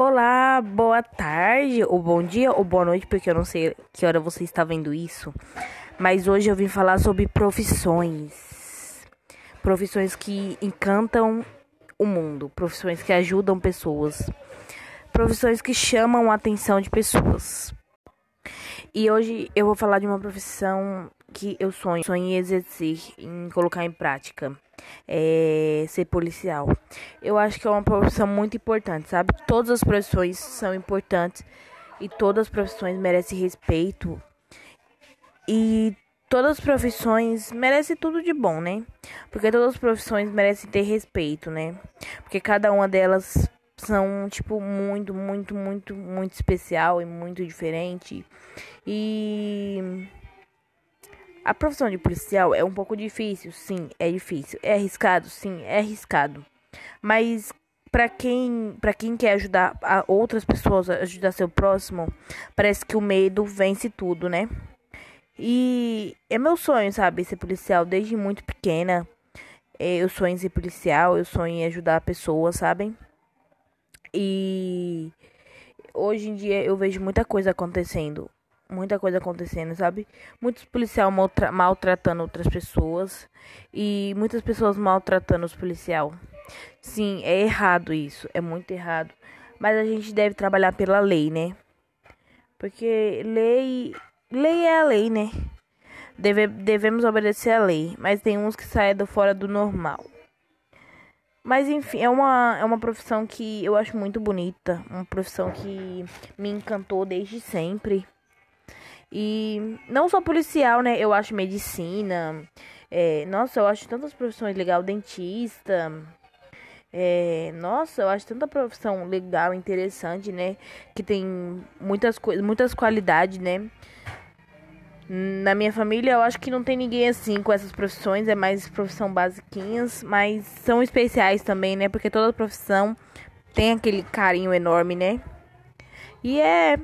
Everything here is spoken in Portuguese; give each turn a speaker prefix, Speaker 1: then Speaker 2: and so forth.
Speaker 1: Olá, boa tarde, ou bom dia, ou boa noite, porque eu não sei que hora você está vendo isso. Mas hoje eu vim falar sobre profissões. Profissões que encantam o mundo, profissões que ajudam pessoas, profissões que chamam a atenção de pessoas. E hoje eu vou falar de uma profissão que eu sonho, sonho em exercer, em colocar em prática é, ser policial. Eu acho que é uma profissão muito importante, sabe? Todas as profissões são importantes e todas as profissões merecem respeito. E todas as profissões merecem tudo de bom, né? Porque todas as profissões merecem ter respeito, né? Porque cada uma delas são tipo muito, muito, muito, muito especial e muito diferente. E a profissão de policial é um pouco difícil, sim, é difícil. É arriscado, sim, é arriscado. Mas para quem, para quem quer ajudar outras pessoas, ajudar seu próximo, parece que o medo vence tudo, né? E é meu sonho, sabe, ser policial desde muito pequena. É, eu sonho em ser policial, eu sonho em ajudar pessoas, sabem? E hoje em dia eu vejo muita coisa acontecendo muita coisa acontecendo, sabe? Muitos policiais maltra maltratando outras pessoas e muitas pessoas maltratando os policiais. Sim, é errado isso, é muito errado. Mas a gente deve trabalhar pela lei, né? Porque lei, lei é a lei, né? Deve, devemos obedecer a lei, mas tem uns que saem do fora do normal. Mas enfim, é uma, é uma profissão que eu acho muito bonita, uma profissão que me encantou desde sempre. E não só policial, né? Eu acho medicina. É, nossa, eu acho tantas profissões legais. Dentista. É, nossa, eu acho tanta profissão legal, interessante, né? Que tem muitas coisas, muitas qualidades, né? Na minha família, eu acho que não tem ninguém assim com essas profissões, é mais profissão basiquinhas, mas são especiais também, né? Porque toda profissão tem aquele carinho enorme, né? E é